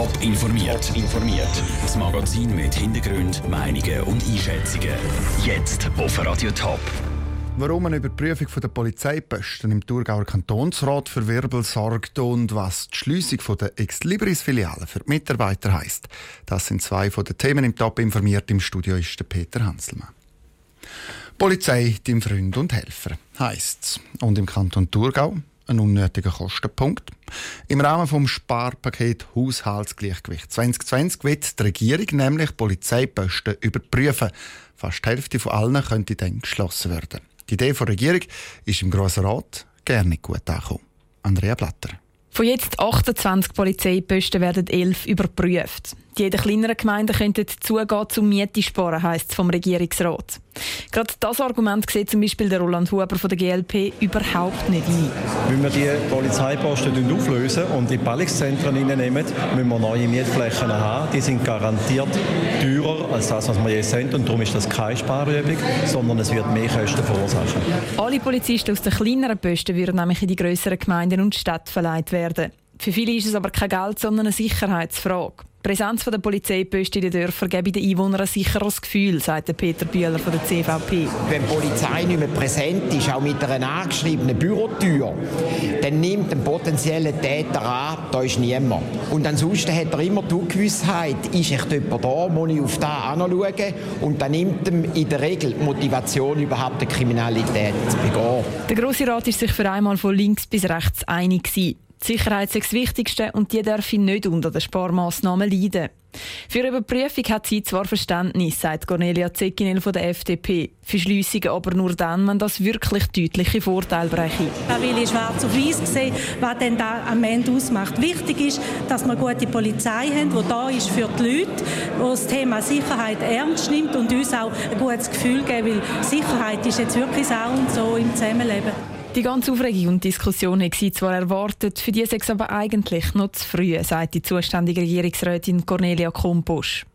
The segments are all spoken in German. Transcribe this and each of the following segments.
Top informiert. informiert. Das Magazin mit Hintergrund, Meinungen und Einschätzungen. Jetzt auf Radio Top. Warum eine Überprüfung der Polizeiposten im Thurgauer Kantonsrat für Wirbel sorgt und was die Schliessung der Ex-Libris-Filiale für die Mitarbeiter heisst. Das sind zwei von den Themen im Top informiert. Im Studio ist der Peter Hanselmann. Polizei, dein Freund und Helfer, heisst es. Und im Kanton Thurgau ein unnötiger Kostenpunkt. Im Rahmen des Sparpaket Haushaltsgleichgewicht 2020 wird die Regierung nämlich Polizeiposten überprüfen. Fast die Hälfte von allen könnte dann geschlossen werden. Die Idee der Regierung ist im Grossen Rat gerne gut angekommen. Andrea Blatter. Von jetzt 28 Polizeiposten werden 11 überprüft. Die jede kleineren Gemeinden könnten zugehen zum Miete sparen, heisst es vom Regierungsrat. Gerade das Argument sieht zum Beispiel der Roland Huber von der GLP überhaupt nicht ein. Wenn wir die Polizeiposten auflösen und in Ballungszentren hineinnehmen, müssen wir neue Mietflächen haben. Die sind garantiert teurer als das, was wir jetzt haben. Und darum ist das keine Sparübung, sondern es wird mehr Kosten verursachen. Alle Polizisten aus den kleineren Posten würden nämlich in die grösseren Gemeinden und Städte verleiht werden. Für viele ist es aber kein Geld, sondern eine Sicherheitsfrage. Die Präsenz der Polizeiposten in den Dörfern gebe den Einwohnern ein sicheres Gefühl, sagt Peter Bühler von der CVP. Wenn die Polizei nicht mehr präsent ist, auch mit einer angeschriebenen Bürotür, dann nimmt ein potenzieller Täter an, da ist niemand. Und ansonsten hat er immer die Ungewissheit, ist echt jemand da, muss ich auf da anschauen? Und dann nimmt er in der Regel die Motivation, überhaupt eine Kriminalität zu begehen. Der Grosse Rat ist sich für einmal von links bis rechts einig gewesen. Die Sicherheit ist das Wichtigste und die darf nicht unter den Sparmaßnahmen leiden. Für eine Überprüfung hat sie zwar Verständnis, sagt Cornelia Zekinel von der FDP. Für Schliessungen aber nur dann, wenn das wirklich deutliche Vorteile bräche. Da will ich schwarz auf weiß sehen, was denn da am Ende ausmacht. Wichtig ist, dass wir gute Polizei haben, die da ist für die Leute, die das Thema Sicherheit ernst nimmt und uns auch ein gutes Gefühl geben, weil Sicherheit ist jetzt wirklich auch und so im Zusammenleben. Die ganze Aufregung und Diskussion hätte zwar erwartet, für die es aber eigentlich noch zu früh, sagt die zuständige Regierungsrätin Cornelia Komposch.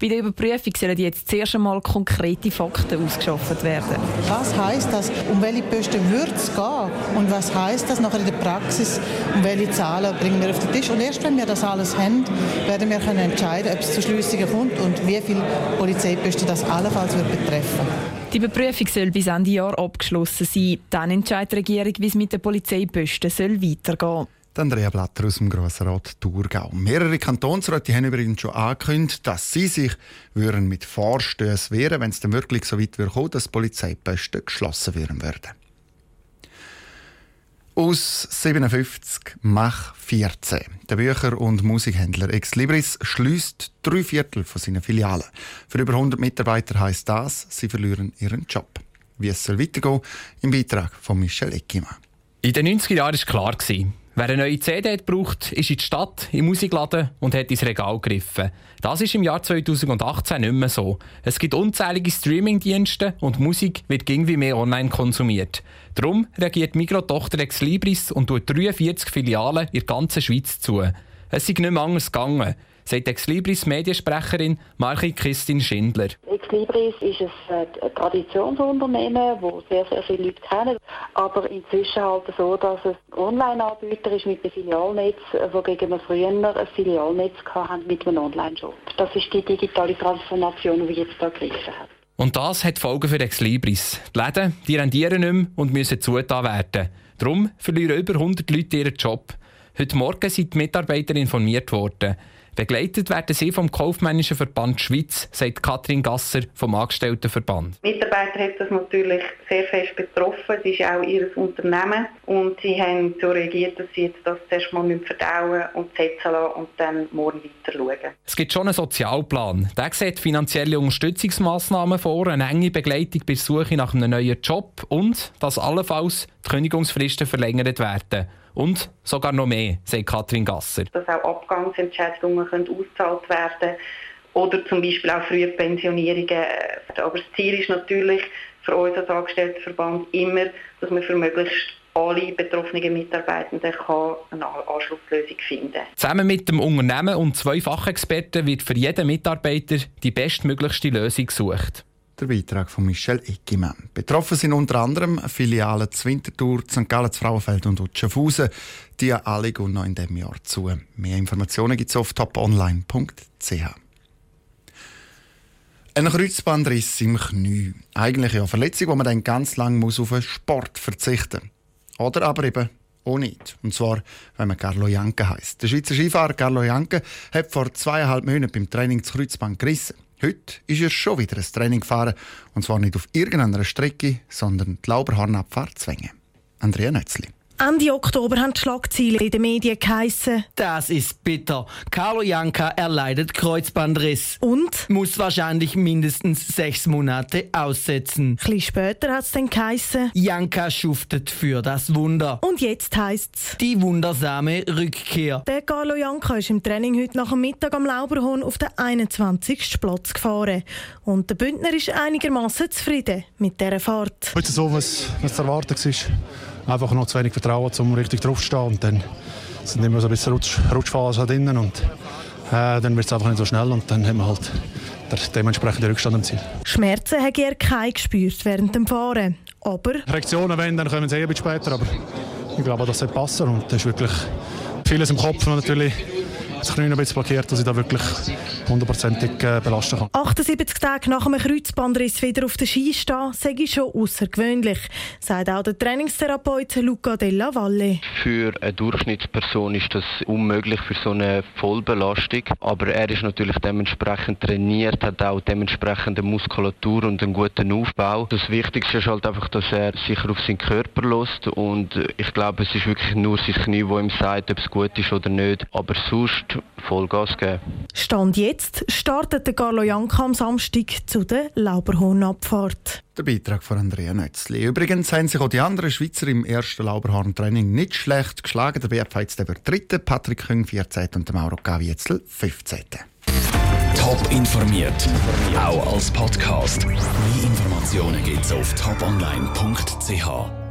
Bei der Überprüfung sollen jetzt zuerst einmal konkrete Fakten ausgeschafft werden. Was heißt das? Um welche Posten wird es gehen? Und was heißt das nachher in der Praxis? Um welche Zahlen bringen wir auf den Tisch? Und erst wenn wir das alles haben, werden wir können entscheiden, ob es zu Schliessungen kommt und wie viele Polizeiposten das allenfalls wird betreffen. Die Überprüfung soll bis Ende Jahr abgeschlossen sein. Dann entscheidet die Regierung, wie es mit den Polizeiposten soll weitergehen soll. Andrea Blatter aus dem Grossrat Thurgau. Mehrere Kantonsräte haben übrigens schon angekündigt, dass sie sich würden mit Vorstößen wehren wenn es dann wirklich so weit kommen dass Polizeiposten geschlossen würden. Aus 57 Mach 14. Der Bücher- und Musikhändler Ex Libris schließt drei Viertel von seinen Filialen. Für über 100 Mitarbeiter heißt das, sie verlieren ihren Job. Wie es soll weitergehen, im Beitrag von Michel Eckimann. In den 90er Jahren war klar, wer eine neue CD braucht, ist in die Stadt, im Musikladen und hat ins Regal gegriffen. Das ist im Jahr 2018 nicht mehr so. Es gibt unzählige Streamingdienste und Musik wird irgendwie mehr online konsumiert. Darum reagiert Migros-Tochter Ex Libris und tut 43 Filialen in der ganzen Schweiz zu. Es ist nicht mehr anders gegangen sagt Ex Libris Mediensprecherin Marchi Christine Schindler. Ex Libris ist ein Traditionsunternehmen, das sehr, sehr viele Leute kennen. Aber inzwischen halt so, dass es ein Online-Anbieter ist mit einem Filialnetz, wogegen wir früher ein Filialnetz hatten mit einem Online-Shop. Das ist die digitale Transformation, die jetzt da gegriffen hat. Und das hat Folgen für Ex Libris. Die Läden die rendieren nicht mehr und müssen zugetan werden. Darum verlieren über 100 Leute ihren Job. Heute Morgen sind die Mitarbeiter informiert worden. Begleitet werden sie vom Kaufmännischen Verband Schweiz, sagt Katrin Gasser vom Angestelltenverband. Mitarbeiter hat das natürlich sehr fest betroffen. Es ist auch ihr Unternehmen und sie haben so reagiert, dass sie jetzt das zuerst mal verdauen und setzen lassen und dann morgen weiter schauen. Es gibt schon einen Sozialplan. Der sieht finanzielle Unterstützungsmaßnahmen vor, eine enge Begleitung bei Suche nach einem neuen Job und dass allenfalls die Kündigungsfristen verlängert werden. Und sogar noch mehr, sagt Katrin Gasser. Dass auch Abgangsentschädigungen ausgezahlt werden können oder zum Beispiel auch frühe Pensionierungen. Aber das Ziel ist natürlich für uns als Angestelltenverband immer, dass man für möglichst alle betroffenen Mitarbeitenden eine Anschlusslösung finden kann. Zusammen mit dem Unternehmen und zwei Fachexperten wird für jeden Mitarbeiter die bestmöglichste Lösung gesucht. Der Beitrag von Michel Eckimann. Betroffen sind unter anderem Filialen Zwintertour, St. Gallen, Frauenfeld und Schaffhausen. Die alle gehen noch in diesem Jahr zu. Mehr Informationen gibt es auf toponline.ch. Ein Kreuzbandriss im Knie. Eigentlich eine Verletzung, wo man dann ganz lang muss auf den Sport verzichten muss. Oder aber eben auch nicht. Und zwar, wenn man Carlo Janke heisst. Der Schweizer Skifahrer Carlo Janke hat vor zweieinhalb Monaten beim Training das Kreuzband gerissen. Heute ist er schon wieder ein Training gefahren. Und zwar nicht auf irgendeiner Strecke, sondern die Lauberhornabfahrt Zwänge. Andrea Nötzli. Ende Oktober haben die Schlagzeilen in den Medien geheissen. Das ist bitter. Carlo Janka erleidet Kreuzbandriss. Und? Muss wahrscheinlich mindestens sechs Monate aussetzen. Ein bisschen später hat es dann geheissen. Janka schuftet für das Wunder. Und jetzt heisst es. Die wundersame Rückkehr. Der Carlo Janka ist im Training heute nach dem Mittag am Lauberhorn auf den 21. Platz gefahren. Und der Bündner ist einigermaßen zufrieden mit dieser Fahrt. Heute so, was, was zu erwarten war einfach noch zu wenig Vertrauen, um richtig draufzustehen. Und dann sind immer so ein bisschen Rutsch, Rutschphasen drinnen und äh, dann wird es einfach nicht so schnell und dann haben wir halt der dementsprechende Rückstand am Ziel. Schmerzen hat er keine gespürt während dem Fahren, aber... Reaktionen, wenn, dann kommen sie eh ein bisschen später, aber ich glaube, das sollte passen und das ist wirklich vieles im Kopf natürlich das Knie ein bisschen blockiert, dass ich da wirklich hundertprozentig äh, belasten kann. 78 Tage nach einem Kreuzbandriss wieder auf der Ski stehen, sage ich schon außergewöhnlich, sagt auch der Trainingstherapeut Luca Della Valle. Für eine Durchschnittsperson ist das unmöglich für so eine Vollbelastung, aber er ist natürlich dementsprechend trainiert, hat auch dementsprechende Muskulatur und einen guten Aufbau. Das Wichtigste ist halt einfach, dass er sicher auf seinen Körper lässt und ich glaube, es ist wirklich nur sein Knie, das ihm sagt, ob es gut ist oder nicht, aber sonst Vollgas geben. Stand jetzt startet der Carlo Janka am Samstag zu der Lauberhornabfahrt. Der Beitrag von Andrea Nötzli. Übrigens haben sich auch die anderen Schweizer im ersten Lauberhorn-Training nicht schlecht geschlagen. Der BFH jetzt der dritte, Patrick Küng 14. und der Mauro Gavietzel 15. Top informiert, auch als Podcast. Mehr Informationen gibt es auf toponline.ch.